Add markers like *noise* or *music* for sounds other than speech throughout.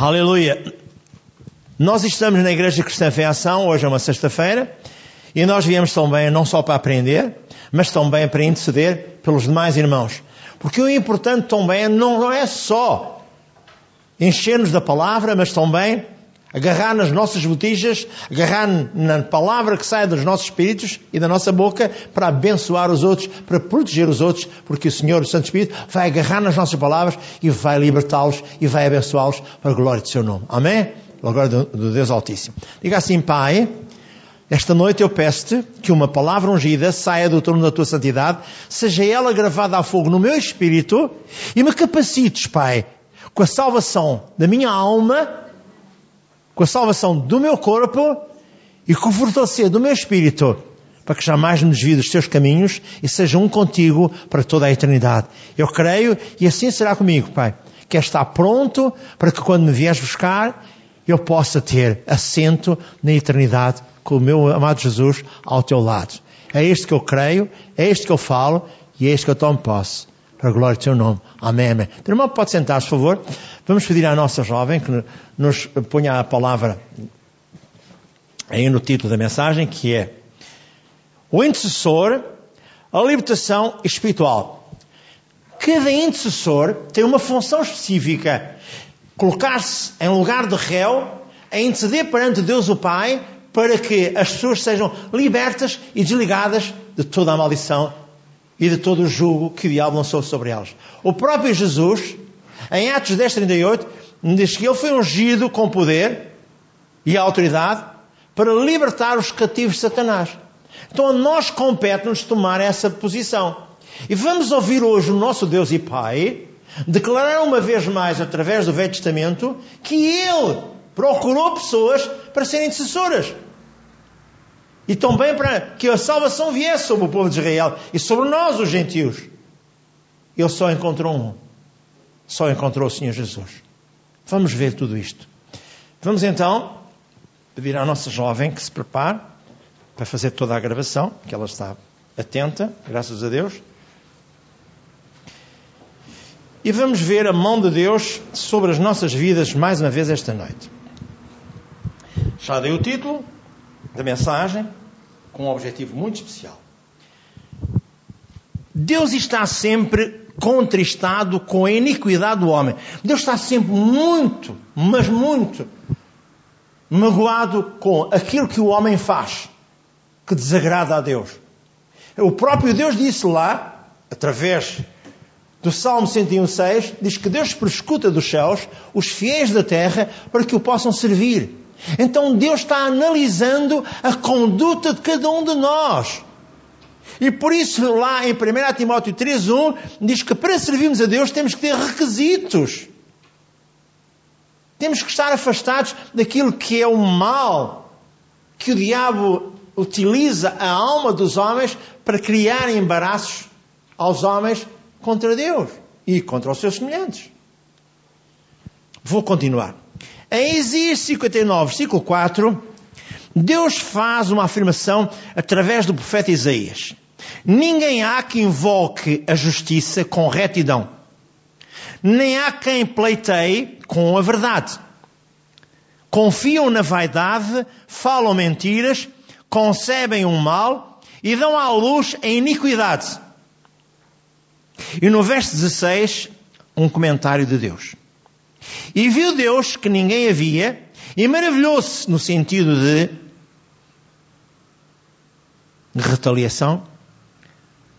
Aleluia. Nós estamos na Igreja Cristã Fé Ação, hoje é uma sexta-feira, e nós viemos também não só para aprender, mas também para interceder pelos demais irmãos. Porque o importante também não é só encher-nos da palavra, mas também agarrar nas nossas botijas, agarrar na palavra que sai dos nossos espíritos e da nossa boca para abençoar os outros, para proteger os outros, porque o Senhor, o Santo Espírito, vai agarrar nas nossas palavras e vai libertá-los e vai abençoá-los para a glória do seu nome. Amém? A glória do Deus Altíssimo. Diga assim, Pai, esta noite eu peço-te que uma palavra ungida saia do trono da tua santidade, seja ela gravada a fogo no meu espírito e me capacites, Pai, com a salvação da minha alma com a salvação do meu corpo e com o fortalecer do meu espírito, para que jamais me desvie dos teus caminhos e seja um contigo para toda a eternidade. Eu creio e assim será comigo, Pai. Quer estar pronto para que quando me vieres buscar, eu possa ter assento na eternidade com o meu amado Jesus ao teu lado. É isto que eu creio, é isto que eu falo e é isto que eu tomo posse. Para a glória do teu nome. Amém, amém. Teu irmão pode sentar, por favor. Vamos pedir à nossa jovem que nos ponha a palavra aí no título da mensagem, que é o intercessor, a libertação espiritual. Cada intercessor tem uma função específica. Colocar-se em lugar de réu, a interceder perante Deus o Pai, para que as pessoas sejam libertas e desligadas de toda a maldição e de todo o jugo que o diabo lançou sobre elas. O próprio Jesus em Atos 10, 38, diz que ele foi ungido com poder e autoridade para libertar os cativos de Satanás. Então a nós compete-nos tomar essa posição. E vamos ouvir hoje o nosso Deus e Pai declarar uma vez mais, através do Velho Testamento, que Ele procurou pessoas para serem intercessoras. E também para que a salvação viesse sobre o povo de Israel e sobre nós, os gentios. Ele só encontrou um só encontrou o Senhor Jesus. Vamos ver tudo isto. Vamos então pedir à nossa jovem que se prepare para fazer toda a gravação, que ela está atenta, graças a Deus. E vamos ver a mão de Deus sobre as nossas vidas mais uma vez esta noite. Já dei o título da mensagem com um objetivo muito especial. Deus está sempre contristado com a iniquidade do homem. Deus está sempre muito, mas muito magoado com aquilo que o homem faz, que desagrada a Deus. O próprio Deus disse lá, através do Salmo 101,6, diz que Deus prescuta dos céus os fiéis da terra para que o possam servir. Então Deus está analisando a conduta de cada um de nós. E por isso, lá em 1 Timóteo 3,1, diz que para servirmos a Deus temos que ter requisitos. Temos que estar afastados daquilo que é o mal que o diabo utiliza a alma dos homens para criar embaraços aos homens contra Deus e contra os seus semelhantes. Vou continuar. Em Isaías 59, versículo 4, Deus faz uma afirmação através do profeta Isaías. Ninguém há que invoque a justiça com retidão, nem há quem pleiteie com a verdade. Confiam na vaidade, falam mentiras, concebem um mal e dão à luz a iniquidade. E no verso 16, um comentário de Deus. E viu Deus que ninguém havia, e maravilhou-se no sentido de retaliação,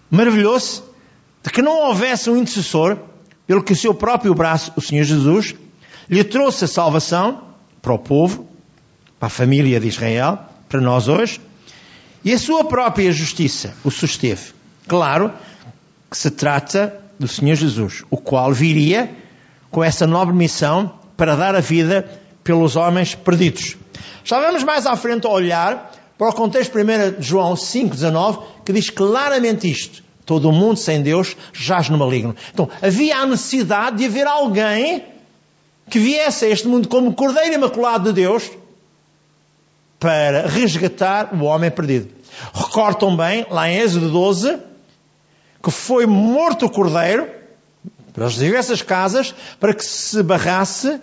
maravilhou-se de que não houvesse um intercessor, pelo que o seu próprio braço, o Senhor Jesus, lhe trouxe a salvação para o povo, para a família de Israel, para nós hoje, e a sua própria justiça o susteve. Claro que se trata do Senhor Jesus, o qual viria com essa nobre missão para dar a vida pelos homens perdidos. Já vamos mais à frente a olhar para o contexto 1 João 5,19, que diz claramente isto. Todo o mundo sem Deus jaz no maligno. Então, havia a necessidade de haver alguém que viesse a este mundo como cordeiro imaculado de Deus para resgatar o homem perdido. Recordam bem, lá em Êxodo 12, que foi morto o cordeiro para as diversas casas para que se barrasse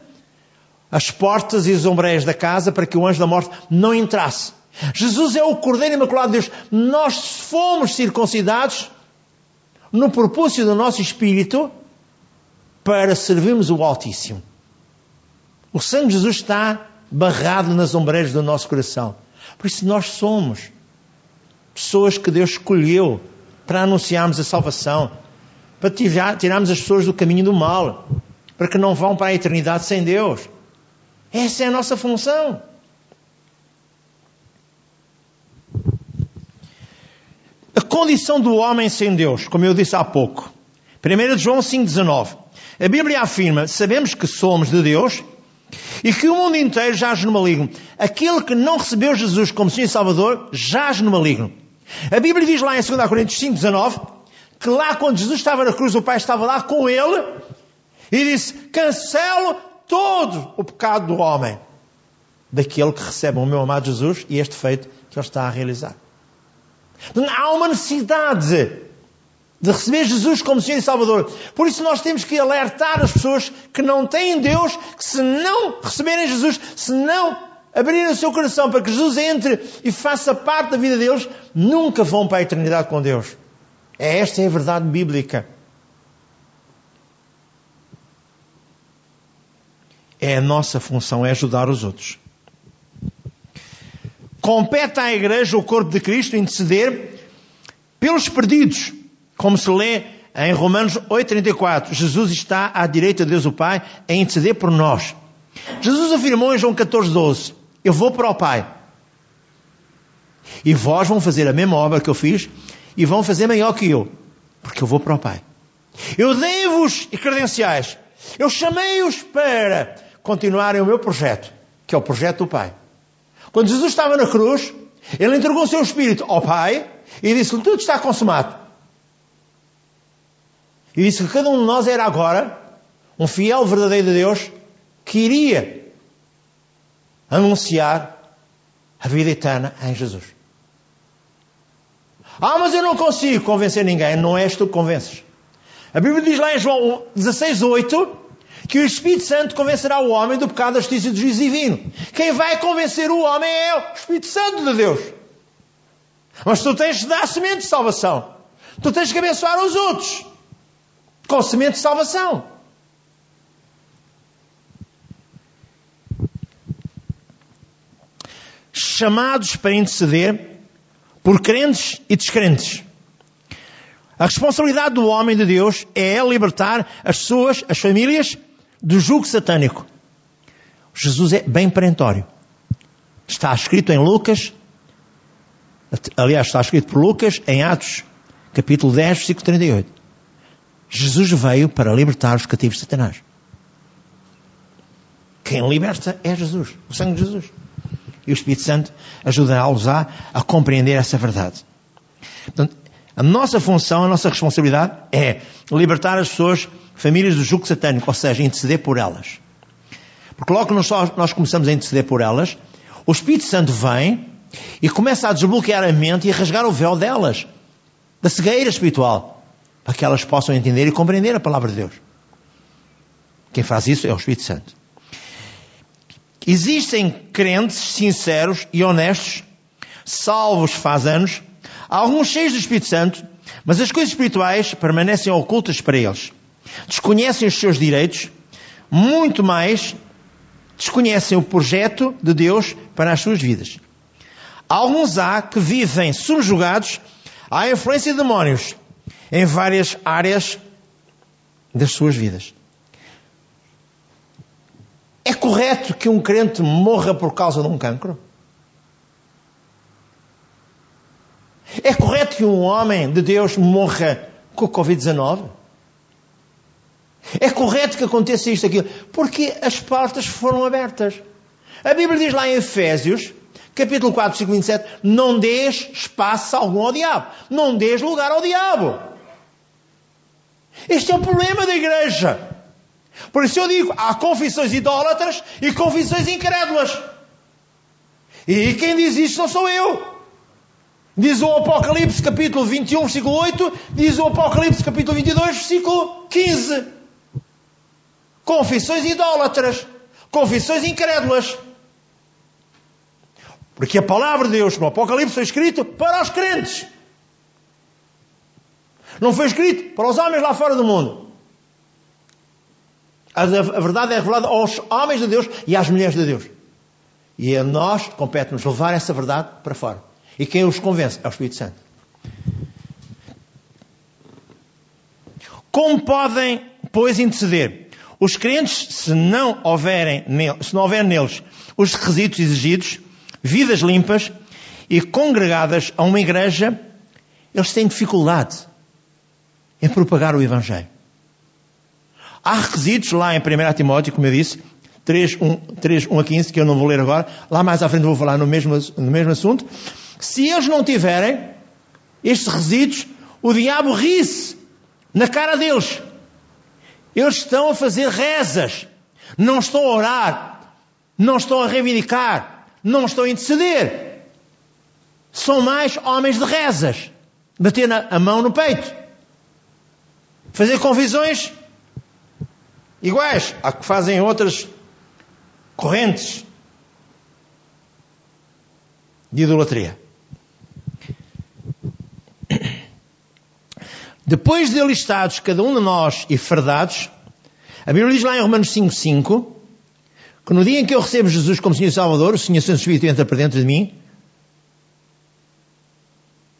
as portas e os ombreios da casa para que o anjo da morte não entrasse. Jesus é o Cordeiro Imaculado de Deus. Nós fomos circuncidados no propósito do nosso espírito para servirmos o Altíssimo. O sangue de Jesus está barrado nas ombreiras do nosso coração. Por isso nós somos pessoas que Deus escolheu para anunciarmos a salvação, para tirarmos as pessoas do caminho do mal, para que não vão para a eternidade sem Deus. Essa é a nossa função. A condição do homem sem Deus, como eu disse há pouco. 1 João 5,19. A Bíblia afirma: sabemos que somos de Deus e que o mundo inteiro jaz no maligno. Aquele que não recebeu Jesus como Senhor e Salvador jaz no maligno. A Bíblia diz lá em 2 Coríntios 5,19 que lá quando Jesus estava na cruz, o Pai estava lá com ele e disse: Cancelo todo o pecado do homem, daquele que recebe o meu amado Jesus e este feito que ele está a realizar. Há uma necessidade de receber Jesus como Senhor e Salvador. Por isso nós temos que alertar as pessoas que não têm Deus, que se não receberem Jesus, se não abrirem o seu coração para que Jesus entre e faça parte da vida deles, nunca vão para a eternidade com Deus. É esta é a verdade bíblica. É a nossa função, é ajudar os outros. Compete à Igreja, o corpo de Cristo, interceder pelos perdidos, como se lê em Romanos 8,34. Jesus está à direita de Deus o Pai a interceder por nós. Jesus afirmou em João 14,12: Eu vou para o Pai. E vós vão fazer a mesma obra que eu fiz e vão fazer maior que eu, porque eu vou para o Pai. Eu dei-vos credenciais. Eu chamei-os para continuarem o meu projeto, que é o projeto do Pai. Quando Jesus estava na cruz, ele entregou o seu espírito ao Pai e disse-lhe: Tudo está consumado. E disse que cada um de nós era agora um fiel verdadeiro de Deus que iria anunciar a vida eterna em Jesus. Ah, mas eu não consigo convencer ninguém. Não és tu que convences. A Bíblia diz lá em João 16, 8 que o Espírito Santo convencerá o homem do pecado, da justiça e do juízo divino. Quem vai convencer o homem é o Espírito Santo de Deus. Mas tu tens de dar semente de salvação. Tu tens que abençoar os outros com semente de salvação. Chamados para interceder por crentes e descrentes. A responsabilidade do homem de Deus é libertar as pessoas, as famílias, do jugo satânico. Jesus é bem perentório. Está escrito em Lucas, aliás, está escrito por Lucas em Atos, capítulo 10, versículo 38. Jesus veio para libertar os cativos de Satanás. Quem liberta é Jesus, o sangue de Jesus. E o Espírito Santo ajudará-los a, a compreender essa verdade. Portanto, a nossa função, a nossa responsabilidade é libertar as pessoas famílias do jugo satânico, ou seja, interceder por elas. Porque logo que nós, nós começamos a interceder por elas, o Espírito Santo vem e começa a desbloquear a mente e a rasgar o véu delas, da cegueira espiritual, para que elas possam entender e compreender a palavra de Deus. Quem faz isso é o Espírito Santo. Existem crentes sinceros e honestos, salvos faz anos, alguns cheios do Espírito Santo, mas as coisas espirituais permanecem ocultas para eles desconhecem os seus direitos, muito mais desconhecem o projeto de Deus para as suas vidas. Alguns há que vivem subjugados à influência de demónios em várias áreas das suas vidas. É correto que um crente morra por causa de um cancro? É correto que um homem de Deus morra com o Covid-19? É correto que aconteça isto, aquilo, porque as portas foram abertas. A Bíblia diz lá em Efésios, capítulo 4, versículo 27, não dês espaço algum ao diabo. Não dês lugar ao diabo. Este é o problema da igreja. Por isso eu digo, há confissões idólatras e confissões incrédulas. E quem diz isto não sou eu. Diz o Apocalipse capítulo 21, versículo 8, diz o Apocalipse capítulo 22, versículo 15 confissões idólatras. Confissões incrédulas. Porque a palavra de Deus no Apocalipse foi escrito para os crentes. Não foi escrito para os homens lá fora do mundo. A, verdade é revelada aos homens de Deus e às mulheres de Deus. E a nós compete-nos levar essa verdade para fora. E quem os convence é o Espírito Santo. Como podem, pois, interceder? Os crentes, se não, houverem, se não houver neles os requisitos exigidos, vidas limpas e congregadas a uma igreja, eles têm dificuldade em propagar o Evangelho. Há requisitos lá em 1 Timóteo, como eu disse, 3, 1, 3, 1 a 15, que eu não vou ler agora. Lá mais à frente vou falar no mesmo, no mesmo assunto. Se eles não tiverem estes requisitos, o diabo ri-se na cara deles. Eles estão a fazer rezas. Não estão a orar. Não estão a reivindicar. Não estão a interceder. São mais homens de rezas. Bater a mão no peito. Fazer confissões iguais a que fazem outras correntes de idolatria. Depois de listados cada um de nós e fardados, a Bíblia diz lá em Romanos 5,5 que no dia em que eu recebo Jesus como Senhor e Salvador, o Senhor Santo Espírito entra para dentro de mim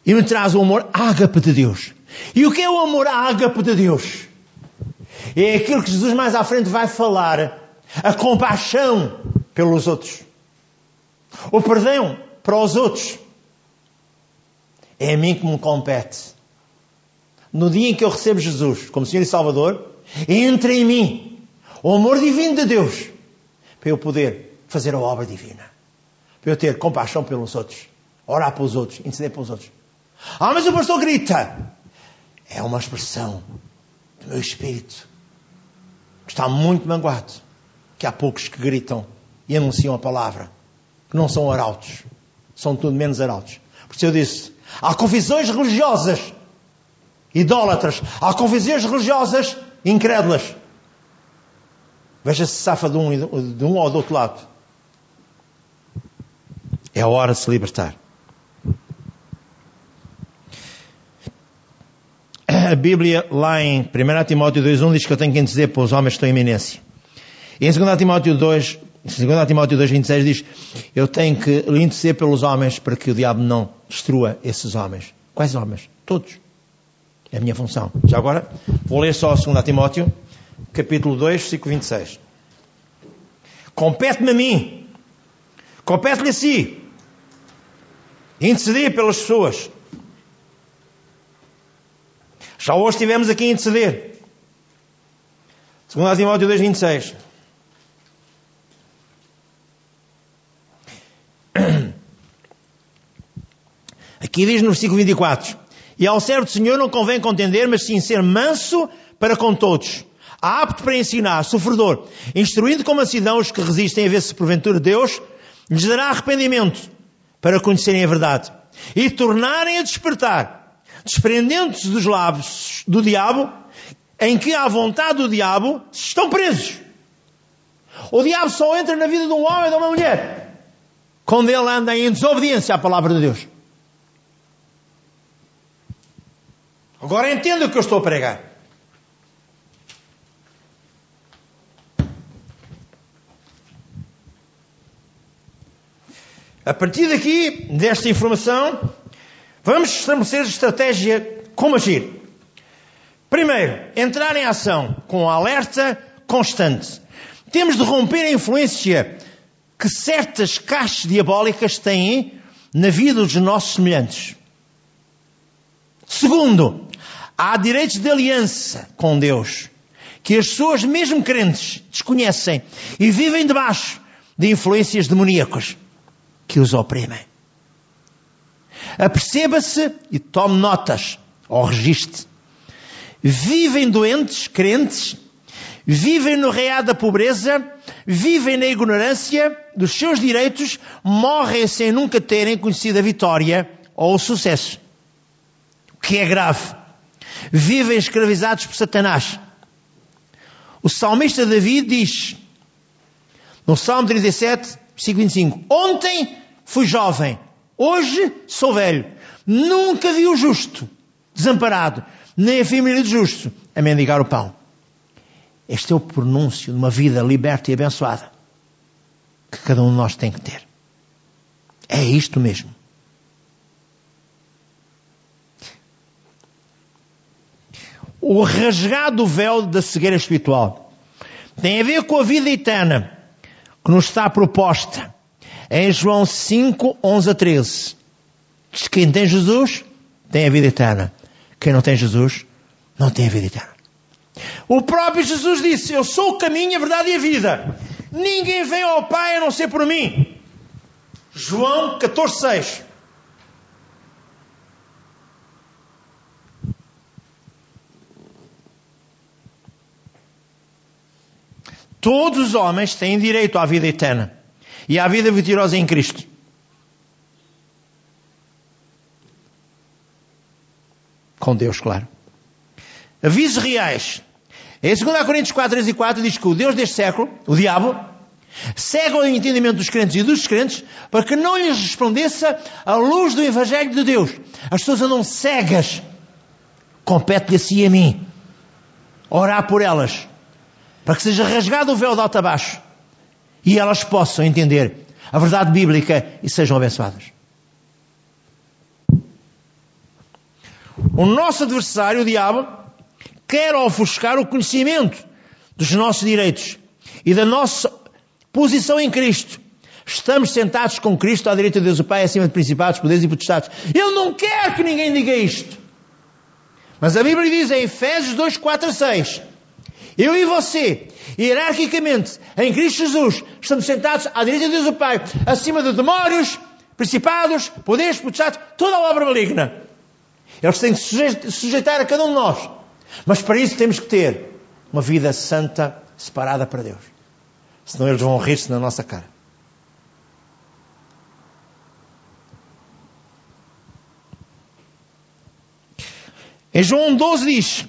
e me traz o amor ágape de Deus. E o que é o amor ágape de Deus? É aquilo que Jesus mais à frente vai falar. A compaixão pelos outros. O perdão para os outros. É a mim que me compete. No dia em que eu recebo Jesus como Senhor e Salvador, entra em mim o amor divino de Deus para eu poder fazer a obra divina. Para eu ter compaixão pelos outros. Orar pelos outros. Interceder pelos outros. Ah, mas o pastor grita. É uma expressão do meu espírito está muito manguado, que há poucos que gritam e anunciam a palavra, que não são arautos, são tudo menos arautos. Por isso eu disse, há confissões religiosas idólatras, há confissões religiosas incrédulas. Veja se safa de um, de um ou do outro lado. É a hora de se libertar. A Bíblia, lá em 1 Timóteo 2.1, diz que eu tenho que dizer para os homens que estão em iminência. E em 2 Timóteo 2, 2 Timóteo 2.26 diz, eu tenho que interceder pelos homens para que o diabo não destrua esses homens. Quais homens? Todos. É a minha função. Já agora, vou ler só 2 Timóteo, capítulo 2, versículo 26. Compete-me a mim. Compete-lhe a si. Interceder pelas pessoas. Já hoje estivemos aqui a interceder. Segundo Timóteo 2, 26. *clears throat* Aqui diz no versículo 24: E ao servo do Senhor não convém contender, mas sim ser manso para com todos, apto para ensinar, sofredor, instruindo com mansidão os que resistem a ver se porventura Deus lhes dará arrependimento para conhecerem a verdade e tornarem a despertar desprendendo-se dos lábios do diabo, em que à vontade do diabo estão presos. O diabo só entra na vida de um homem e de uma mulher quando ele anda em desobediência à palavra de Deus. Agora entenda o que eu estou a pregar. A partir daqui, desta informação, Vamos estabelecer estratégia como agir. Primeiro, entrar em ação com alerta constante. Temos de romper a influência que certas caixas diabólicas têm na vida dos nossos semelhantes. Segundo, há direitos de aliança com Deus que as pessoas, mesmo crentes, desconhecem e vivem debaixo de influências demoníacas que os oprimem. Aperceba-se e tome notas, ou registre. Vivem doentes, crentes, vivem no real da pobreza, vivem na ignorância dos seus direitos, morrem sem nunca terem conhecido a vitória ou o sucesso. O que é grave. Vivem escravizados por Satanás. O salmista David diz, No Salmo 37, versículo 25. Ontem fui jovem, hoje sou velho. Nunca vi o justo desamparado, nem a família do justo a mendigar o pão. Este é o pronúncio de uma vida liberta e abençoada que cada um de nós tem que ter. É isto mesmo. O rasgado véu da cegueira espiritual tem a ver com a vida eterna que nos está proposta em João 5, 11 a 13. Diz que quem tem Jesus tem a vida eterna. Quem não tem Jesus não tem a vida eterna. O próprio Jesus disse: Eu sou o caminho, a verdade e a vida. Ninguém vem ao Pai a não ser por mim. João 14, 6. Todos os homens têm direito à vida eterna e à vida vitoriosa em Cristo. Com Deus, claro. Avisos reais. Em 2 Coríntios 4, 3 e 4 diz que o Deus deste século, o diabo, cega o entendimento dos crentes e dos descrentes para que não lhes resplandeça a luz do Evangelho de Deus. As pessoas andam cegas. Compete-lhe a si e a mim. Orar por elas. Para que seja rasgado o véu de alto a baixo. E elas possam entender a verdade bíblica e sejam abençoadas. O nosso adversário, o diabo, quer ofuscar o conhecimento dos nossos direitos e da nossa posição em Cristo. Estamos sentados com Cristo à direita de Deus o Pai, acima de principados, poderes e potestades. Ele não quer que ninguém diga isto. Mas a Bíblia diz em Efésios 2, 4 a 6. Eu e você, hierarquicamente, em Cristo Jesus, estamos sentados à direita de Deus o Pai, acima de demónios, principados, poderes, potestades, toda a obra maligna. Eles têm que se sujeitar a cada um de nós. Mas para isso temos que ter uma vida santa, separada para Deus. Senão eles vão rir-se na nossa cara. Em João 12 diz: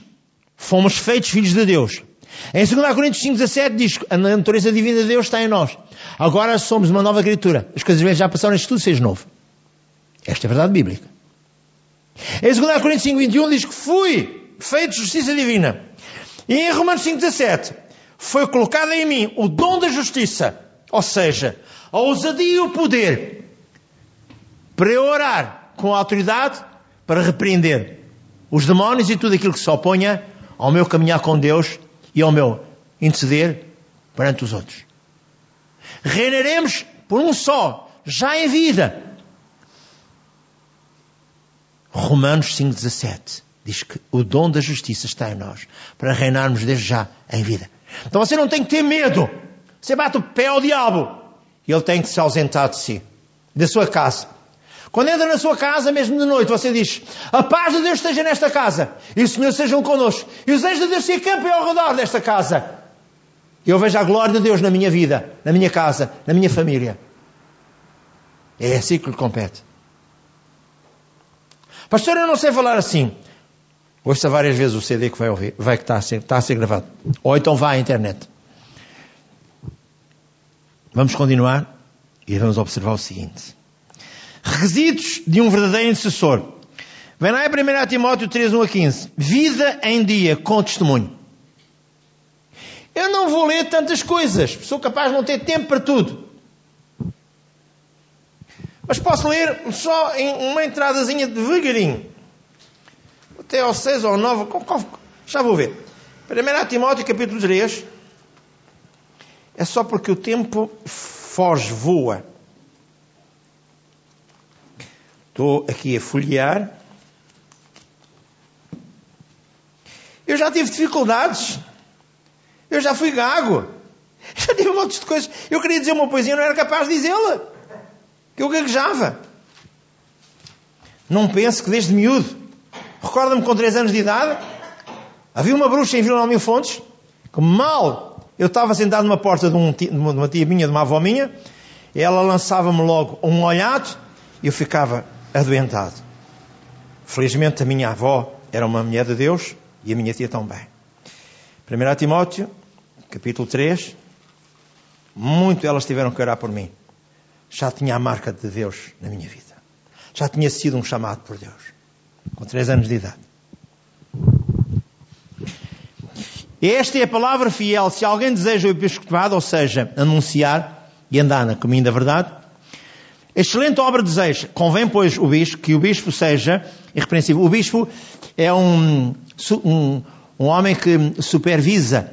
Fomos feitos filhos de Deus. Em 2 Coríntios 5,17 diz que a natureza divina de Deus está em nós. Agora somos uma nova criatura. As coisas já passaram, isto tudo seja novo. Esta é a verdade bíblica. Em 2 Coríntios 5,21 diz que fui feito justiça divina. E em Romanos 5,17 foi colocado em mim o dom da justiça, ou seja, a ousadia e o poder para eu orar com a autoridade para repreender os demónios e tudo aquilo que se oponha ao meu caminhar com Deus e ao meu interceder perante os outros. Reinaremos por um só, já em vida. Romanos 5,17 diz que o dom da justiça está em nós, para reinarmos desde já em vida. Então você não tem que ter medo. Você bate o pé ao diabo e ele tem que se ausentar de si, da sua casa. Quando entra na sua casa, mesmo de noite, você diz: A paz de Deus esteja nesta casa, e o Senhor sejam connosco, e os anjos de Deus se acampem ao redor desta casa. Eu vejo a glória de Deus na minha vida, na minha casa, na minha família. É assim que lhe compete. Pastor, eu não sei falar assim. Ouça várias vezes o CD que vai ouvir, vai que está a, ser, está a ser gravado. Ou então vá à internet. Vamos continuar e vamos observar o seguinte. Requisitos de um verdadeiro intercessor. Vem lá em 1 Timóteo 3, 1 a 15. Vida em dia com testemunho. Eu não vou ler tantas coisas. Sou capaz de não ter tempo para tudo. Mas posso ler só em uma entradazinha devagarinho até ao 6 ou 9, já vou ver. 1 Timóteo capítulo 3, é só porque o tempo foge, voa. Estou aqui a folhear. Eu já tive dificuldades. Eu já fui gago. *laughs* Já tive um monte de coisas. Eu queria dizer uma poesia, não era capaz de dizê-la. Eu gaguejava. Não penso que desde miúdo Recorda-me com 3 anos de idade, havia uma bruxa em Vila Mil Fontes, que mal eu estava sentado numa porta de, um, de uma tia minha, de uma avó minha, ela lançava-me logo um olhado e eu ficava adoentado. Felizmente a minha avó era uma mulher de Deus e a minha tia também. 1 Timóteo, capítulo 3, muito elas tiveram que orar por mim. Já tinha a marca de Deus na minha vida. Já tinha sido um chamado por Deus. Com três anos de idade. Esta é a palavra fiel. Se alguém deseja o episcopado, ou seja, anunciar e andar na caminho da verdade, excelente obra deseja. Convém, pois, o bispo, que o bispo seja irrepreensível. O bispo é um, um, um homem que supervisa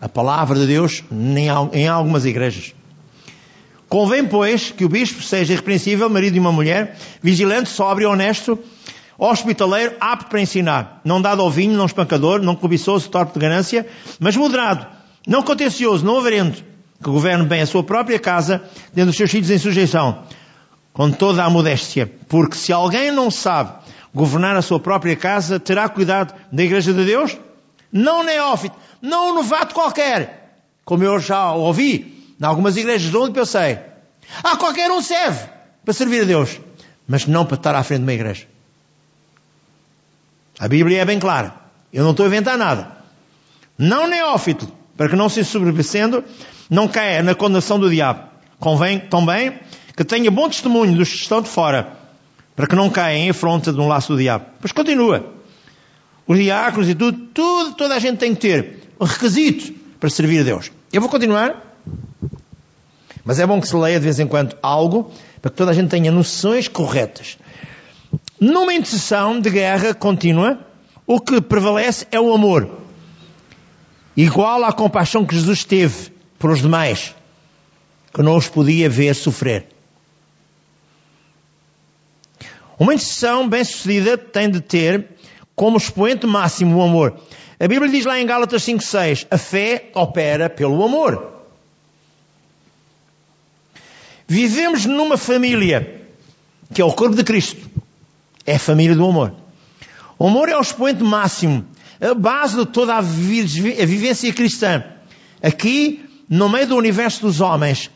a palavra de Deus em algumas igrejas. Convém, pois, que o bispo seja irrepreensível, marido de uma mulher, vigilante, sóbrio, honesto, hospitaleiro, apto para ensinar, não dado ao vinho, não espancador, não cobiçoso, torpe de ganância, mas moderado, não contencioso, não avarento, que governe bem a sua própria casa, tendo os seus filhos em sujeição, com toda a modéstia, porque se alguém não sabe governar a sua própria casa, terá cuidado da igreja de Deus? Não neófito, não um novato qualquer, como eu já ouvi em algumas igrejas onde pensei. Ah, qualquer um serve para servir a Deus, mas não para estar à frente de uma igreja. A Bíblia é bem clara. Eu não estou a inventar nada. Não neófito, para que não se sobrevivendo, não caia na condenação do diabo. Convém também que tenha bom testemunho dos que estão de fora, para que não caia em afronta de um laço do diabo. Pois continua. Os diáconos e tudo, tudo, toda a gente tem que ter um requisito para servir a Deus. Eu vou continuar, mas é bom que se leia de vez em quando algo, para que toda a gente tenha noções corretas. Numa intercessão de guerra contínua, o que prevalece é o amor, igual à compaixão que Jesus teve por os demais, que não os podia ver sofrer. Uma intercessão bem-sucedida tem de ter como expoente máximo o amor. A Bíblia diz lá em Gálatas 5,6: a fé opera pelo amor. Vivemos numa família que é o corpo de Cristo. É a família do amor. O amor é o expoente máximo, a base de toda a vivência cristã. Aqui, no meio do universo dos homens,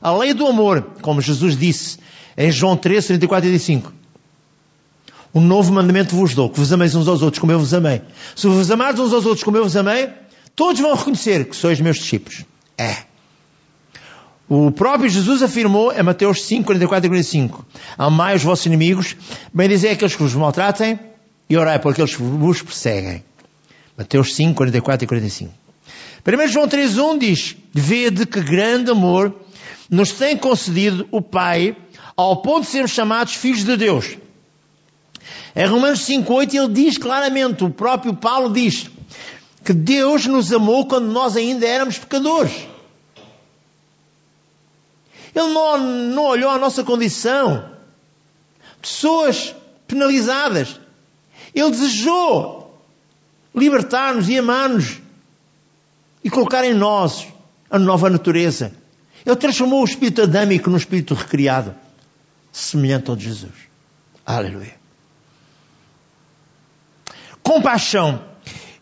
a lei do amor, como Jesus disse em João 13, 34 e 35. Um novo mandamento vos dou, que vos ameis uns aos outros como eu vos amei. Se vos amardes uns aos outros como eu vos amei, todos vão reconhecer que sois meus discípulos. É. O próprio Jesus afirmou em Mateus 5, 44 e 45: Amai os vossos inimigos, bem dizer aqueles que vos maltratem e orai por aqueles que vos perseguem. Mateus 5, 44 e 45. 1 João 3, 1 diz: Vede que grande amor nos tem concedido o Pai ao ponto de sermos chamados filhos de Deus. Em Romanos 5,8 ele diz claramente, o próprio Paulo diz, que Deus nos amou quando nós ainda éramos pecadores. Ele não, não olhou a nossa condição. Pessoas penalizadas. Ele desejou libertar-nos e amar-nos e colocar em nós a nova natureza. Ele transformou o espírito adâmico num espírito recriado, semelhante ao de Jesus. Aleluia. Compaixão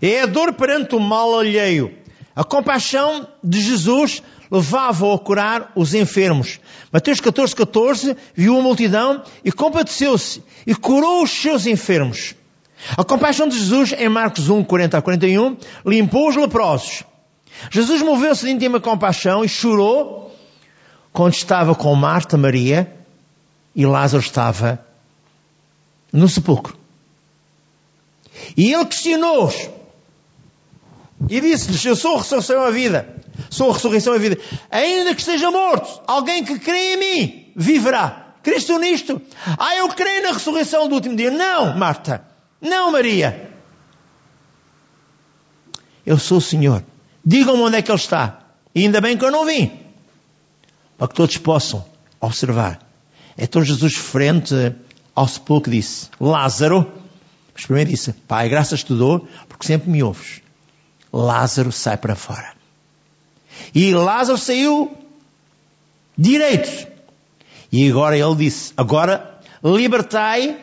é a dor perante o mal alheio. A compaixão de Jesus levava a curar os enfermos. Mateus 14, 14, viu a multidão e compadeceu-se e curou os seus enfermos. A compaixão de Jesus, em Marcos 1, 40 a 41, limpou os leprosos. Jesus moveu-se de íntima compaixão e chorou quando estava com Marta, Maria e Lázaro estava no sepulcro. E ele questionou-os. E disse-lhes: Eu sou a ressurreição a vida. Sou a ressurreição a vida. Ainda que esteja morto, alguém que crê em mim viverá. Cristo nisto? Ah, eu creio na ressurreição do último dia. Não, Marta. Não, Maria. Eu sou o Senhor. Digam-me onde é que Ele está. E ainda bem que eu não vim. Para que todos possam observar. Então Jesus, frente ao sepulcro, disse: Lázaro, mas primeiro disse, Pai, graças te dou, porque sempre me ouves. Lázaro sai para fora. E Lázaro saiu direito. E agora ele disse, agora libertai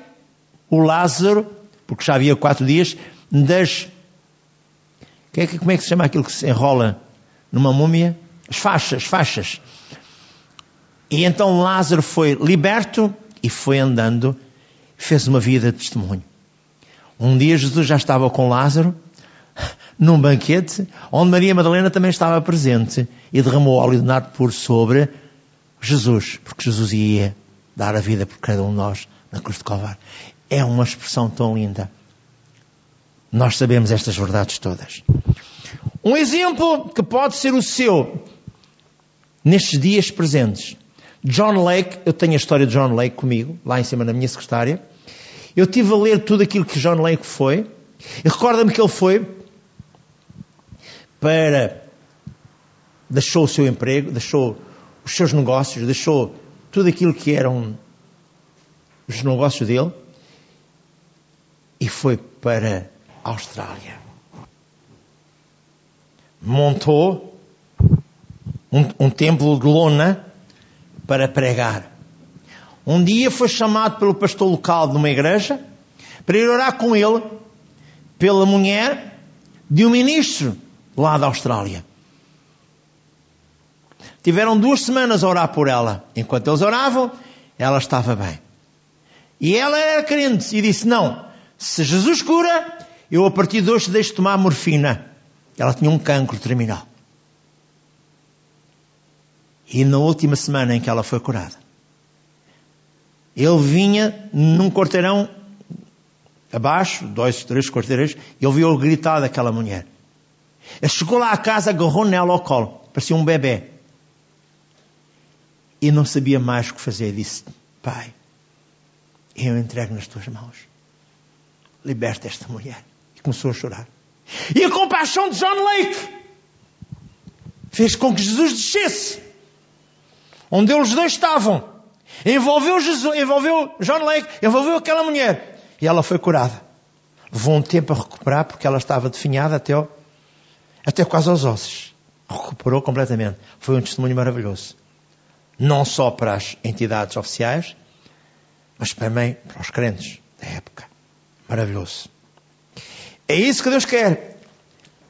o Lázaro, porque já havia quatro dias, das... É como é que se chama aquilo que se enrola numa múmia? As faixas, faixas. E então Lázaro foi liberto e foi andando, fez uma vida de testemunho. Um dia Jesus já estava com Lázaro, *laughs* num banquete, onde Maria Madalena também estava presente e derramou óleo de nardo puro sobre Jesus, porque Jesus ia dar a vida por cada um de nós na cruz de Calvário. É uma expressão tão linda. Nós sabemos estas verdades todas. Um exemplo que pode ser o seu nestes dias presentes. John Lake, eu tenho a história de John Lake comigo, lá em cima na minha secretária. Eu tive a ler tudo aquilo que John Lake foi. E recorda-me que ele foi para. deixou o seu emprego, deixou os seus negócios, deixou tudo aquilo que eram os negócios dele e foi para a Austrália. Montou um, um templo de lona para pregar. Um dia foi chamado pelo pastor local de uma igreja para ir orar com ele pela mulher de um ministro lá da Austrália. Tiveram duas semanas a orar por ela. Enquanto eles oravam, ela estava bem. E ela era crente e disse: Não, se Jesus cura, eu a partir de hoje deixo de tomar morfina. Ela tinha um cancro terminal. E na última semana em que ela foi curada, ele vinha num quarteirão abaixo, dois, três quarteirões, e ouviu gritar daquela mulher. Ele chegou lá à casa, agarrou nela ao colo, parecia um bebê. E não sabia mais o que fazer. Disse: Pai, eu entrego nas tuas mãos. Liberta esta mulher. E começou a chorar. E a compaixão de John Lake fez com que Jesus descesse onde eles dois estavam. Envolveu, Jesus, envolveu John Lake, envolveu aquela mulher. E ela foi curada. Levou um tempo a recuperar porque ela estava definhada até, ao, até quase aos ossos. Recuperou completamente. Foi um testemunho maravilhoso. Não só para as entidades oficiais, mas também para os crentes da época. Maravilhoso. É isso que Deus quer.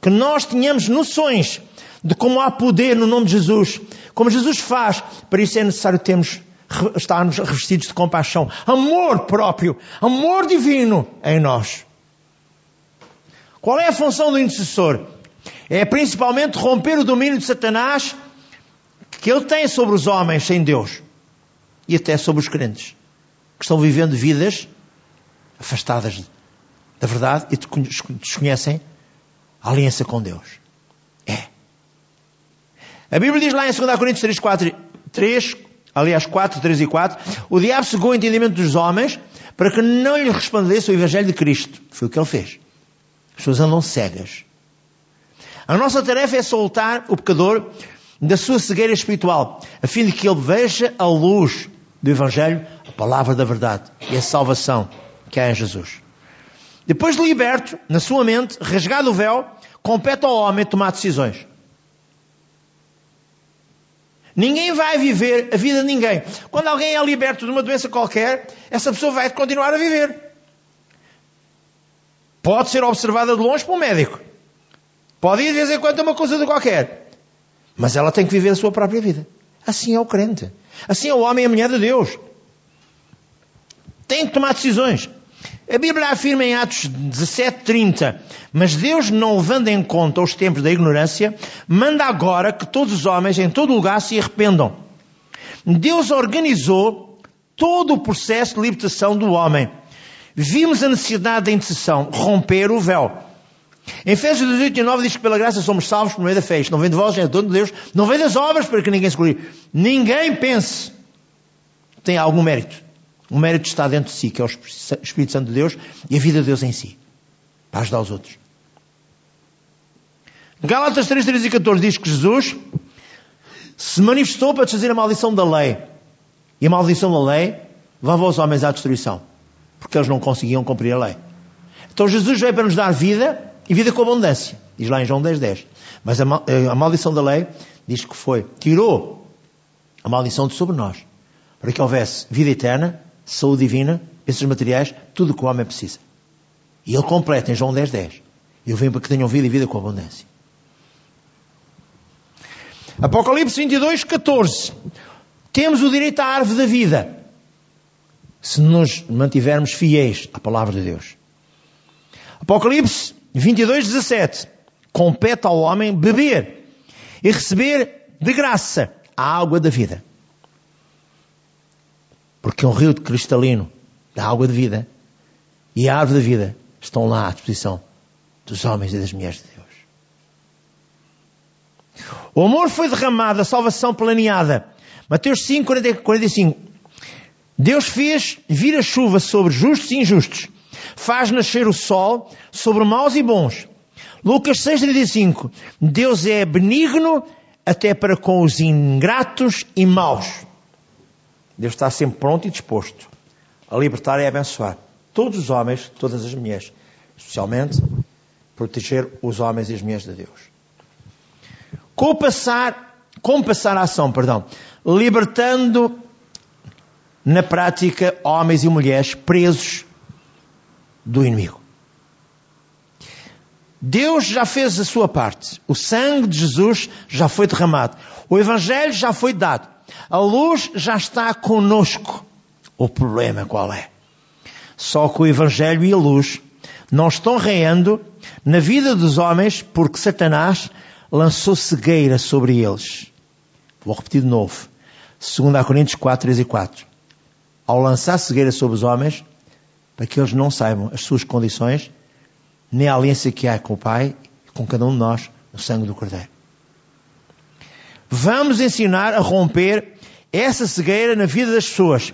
Que nós tenhamos noções de como há poder no nome de Jesus, como Jesus faz. Para isso é necessário termos, estarmos revestidos de compaixão, amor próprio, amor divino em nós. Qual é a função do intercessor? É principalmente romper o domínio de Satanás que ele tem sobre os homens sem Deus e até sobre os crentes que estão vivendo vidas afastadas da verdade e desconhecem a aliança com Deus. A Bíblia diz lá em 2 Coríntios 3, 4, 3, aliás 4, 3 e 4, o diabo cegou o entendimento dos homens para que não lhe respondesse o Evangelho de Cristo. Foi o que ele fez. As pessoas andam cegas. A nossa tarefa é soltar o pecador da sua cegueira espiritual, a fim de que ele veja a luz do Evangelho, a palavra da verdade e a salvação que há em Jesus. Depois de liberto, na sua mente, rasgado o véu, compete ao homem tomar decisões. Ninguém vai viver a vida de ninguém. Quando alguém é liberto de uma doença qualquer, essa pessoa vai continuar a viver. Pode ser observada de longe por um médico. Pode ir de vez em quando a uma coisa de qualquer. Mas ela tem que viver a sua própria vida. Assim é o crente. Assim é o homem e a mulher de Deus. Tem que tomar decisões. A Bíblia afirma em Atos 17:30, mas Deus, não levando em conta os tempos da ignorância, manda agora que todos os homens em todo lugar se arrependam. Deus organizou todo o processo de libertação do homem. Vimos a necessidade da intercessão, romper o véu. Em Efésios 18 e 9 diz que pela graça somos salvos por meio da fé. Isto não vem de vós, é dono de Deus. Não vem das obras para que ninguém se glorie. Ninguém pense tem algum mérito. O mérito está dentro de si, que é o Espírito Santo de Deus e a vida de Deus em si, para ajudar os outros. Gálatas 3, 13 e 14 diz que Jesus se manifestou para desfazer a maldição da lei. E a maldição da lei levava os homens à destruição, porque eles não conseguiam cumprir a lei. Então Jesus veio para nos dar vida e vida com abundância. Diz lá em João 10, 10. Mas a, a maldição da lei diz que foi, tirou a maldição de sobre nós, para que houvesse vida eterna saúde divina, bênçãos materiais, tudo o que o homem precisa. E ele completa em João 10, 10. Eu venho para que tenham vida e vida com abundância. Apocalipse 22, 14. Temos o direito à árvore da vida. Se nos mantivermos fiéis à palavra de Deus. Apocalipse 22, 17. compete ao homem beber e receber de graça a água da vida. Porque um rio de cristalino da água de vida e a árvore da vida estão lá à disposição dos homens e das mulheres de Deus. O amor foi derramado, a salvação planeada. Mateus 5, 45. Deus fez vir a chuva sobre justos e injustos. Faz nascer o sol sobre maus e bons. Lucas 6,35. Deus é benigno até para com os ingratos e maus. Deus está sempre pronto e disposto a libertar e abençoar todos os homens, todas as mulheres, especialmente proteger os homens e as mulheres de Deus. Com passar, como passar a ação, perdão, libertando na prática homens e mulheres presos do inimigo. Deus já fez a sua parte. O sangue de Jesus já foi derramado. O Evangelho já foi dado. A luz já está conosco. O problema qual é? Só que o Evangelho e a luz não estão reando na vida dos homens porque Satanás lançou cegueira sobre eles. Vou repetir de novo. 2 Coríntios 4, 3 e 4 ao lançar cegueira sobre os homens, para que eles não saibam as suas condições, nem a aliança que há com o Pai com cada um de nós no sangue do Cordeiro. Vamos ensinar a romper essa cegueira na vida das pessoas.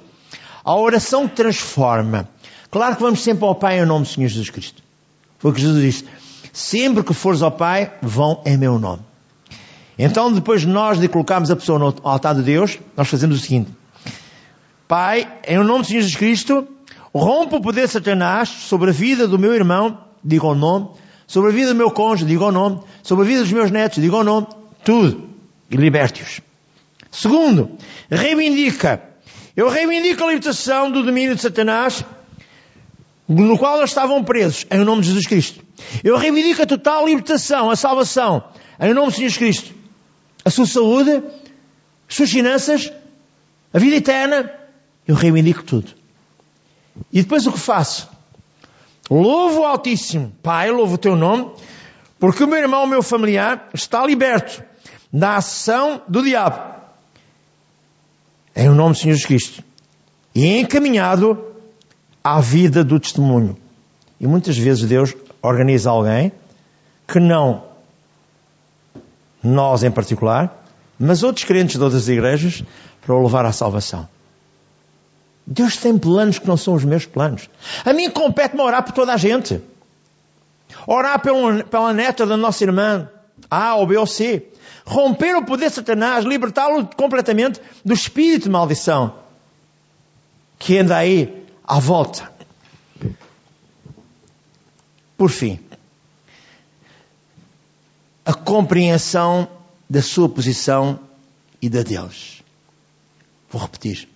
A oração transforma. Claro que vamos sempre ao Pai em nome do Senhor Jesus Cristo. Foi o que Jesus disse. Sempre que fores ao Pai, vão em meu nome. Então, depois de nós de colocarmos a pessoa no altar de Deus, nós fazemos o seguinte. Pai, em nome de Jesus Cristo, rompo o poder de Satanás sobre a vida do meu irmão, diga o nome, sobre a vida do meu cônjuge, diga o nome, sobre a vida dos meus netos, diga o nome, tudo, e liberte-os. Segundo, reivindica. Eu reivindico a libertação do domínio de Satanás, no qual eles estavam presos, em nome de Jesus Cristo. Eu reivindico a total libertação, a salvação, em nome de Jesus Cristo. A sua saúde, as suas finanças, a vida eterna, eu reivindico tudo. E depois o que faço? Louvo o Altíssimo. Pai, louvo o teu nome, porque o meu irmão, o meu familiar, está liberto da ação do diabo. Em nome do Senhor Jesus Cristo. E encaminhado à vida do testemunho. E muitas vezes Deus organiza alguém que não nós em particular, mas outros crentes de outras igrejas para o levar à salvação. Deus tem planos que não são os meus planos. A mim compete-me orar por toda a gente. Orar pelo, pela neta da nossa irmã, A ou B ou C. Romper o poder de Satanás, libertá-lo completamente do espírito de maldição que anda aí à volta. Por fim, a compreensão da sua posição e da deles. Vou repetir.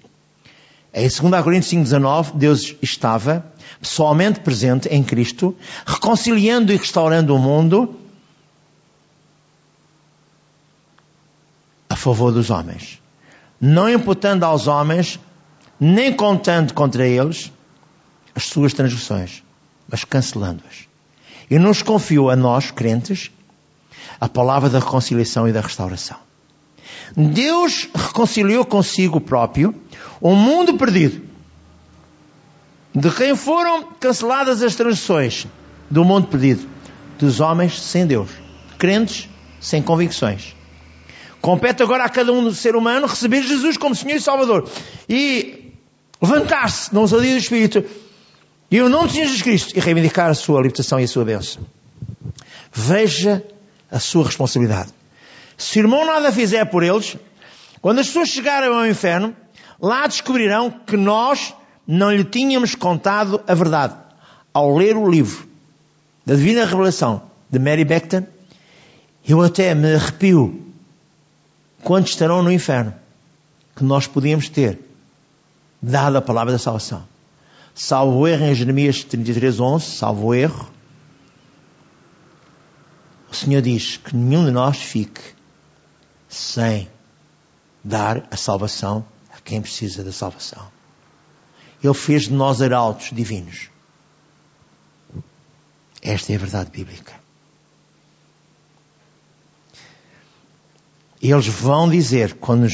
Em 2 Coríntios 5,19, Deus estava pessoalmente presente em Cristo, reconciliando e restaurando o mundo favor dos homens. Não imputando aos homens, nem contando contra eles as suas transgressões, mas cancelando-as. E nos confiou a nós, crentes, a palavra da reconciliação e da restauração. Deus reconciliou consigo próprio o mundo perdido, de quem foram canceladas as transições do mundo perdido, dos homens sem Deus, crentes sem convicções. Compete agora a cada um do ser humano receber Jesus como Senhor e Salvador e levantar-se na ousadia do Espírito e o nome de Jesus Cristo e reivindicar a sua libertação e a sua bênção. Veja a sua responsabilidade. Se o irmão nada fizer por eles, quando as pessoas chegarem ao inferno, lá descobrirão que nós não lhe tínhamos contado a verdade. Ao ler o livro da Divina Revelação de Mary Beckton, eu até me arrepio quantos estarão no inferno que nós podíamos ter dado a palavra da salvação. Salvo erro em Jeremias 33, 11, salvo erro, o Senhor diz que nenhum de nós fique sem dar a salvação a quem precisa da salvação. Ele fez de nós arautos divinos. Esta é a verdade bíblica. Eles vão dizer, quando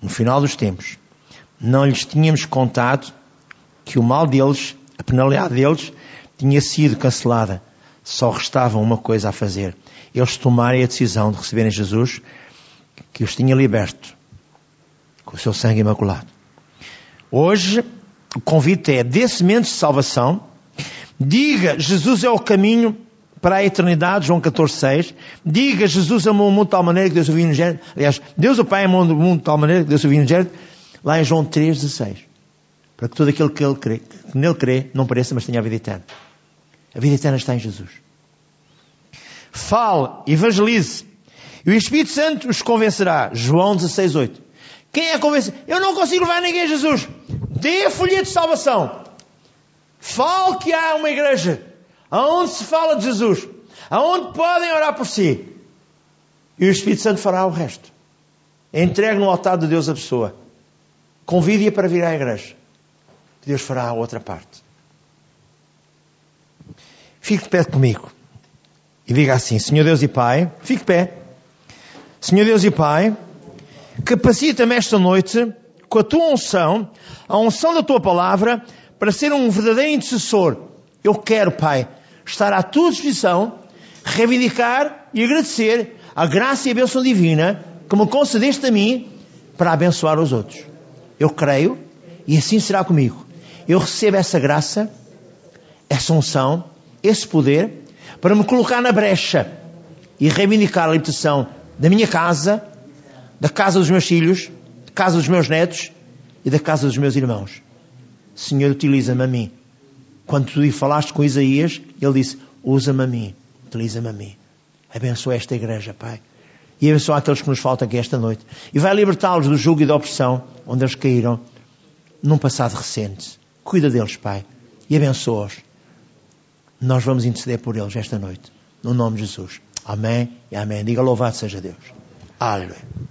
no final dos tempos, não lhes tínhamos contado que o mal deles, a penalidade deles, tinha sido cancelada. Só restava uma coisa a fazer. Eles tomarem a decisão de receberem Jesus, que os tinha liberto com o seu sangue imaculado. Hoje, o convite é, dê sementes de salvação, diga, Jesus é o caminho para a eternidade, João 14, 6. Diga, Jesus amou o mundo de tal maneira que Deus o viu género. Aliás, Deus o Pai amou o mundo de tal maneira que Deus o viu género. Lá em João 3, 16. Para que todo aquele que, ele crê, que nele crê não pareça, mas tenha a vida eterna. A vida eterna está em Jesus. Fale, evangelize. E o Espírito Santo os convencerá. João 16, 8. Quem é convencido? Eu não consigo levar ninguém a Jesus. Dê a folha de salvação. Fale que há uma igreja aonde se fala de Jesus, aonde podem orar por si. E o Espírito Santo fará o resto. Entregue no altar de Deus a pessoa. Convide-a para vir à igreja. Deus fará a outra parte. Fique de pé comigo. E diga assim: Senhor Deus e Pai, fique de pé. Senhor Deus e Pai, capacita-me esta noite com a tua unção, a unção da tua palavra, para ser um verdadeiro intercessor. Eu quero, Pai, estar à tua disposição, reivindicar e agradecer a graça e a bênção divina que me concedeste a mim para abençoar os outros. Eu creio e assim será comigo. Eu recebo essa graça, essa unção, esse poder para me colocar na brecha e reivindicar a libertação da minha casa, da casa dos meus filhos, da casa dos meus netos e da casa dos meus irmãos. Senhor, utiliza-me a mim quando tu falaste com Isaías, ele disse: Usa-me a mim, utiliza-me a mim. Abençoa esta igreja, Pai. E abençoa aqueles que nos faltam aqui esta noite. E vai libertá-los do jugo e da opressão onde eles caíram num passado recente. Cuida deles, Pai. E abençoa-os. Nós vamos interceder por eles esta noite. No nome de Jesus. Amém e amém. Diga louvado seja Deus. Aleluia.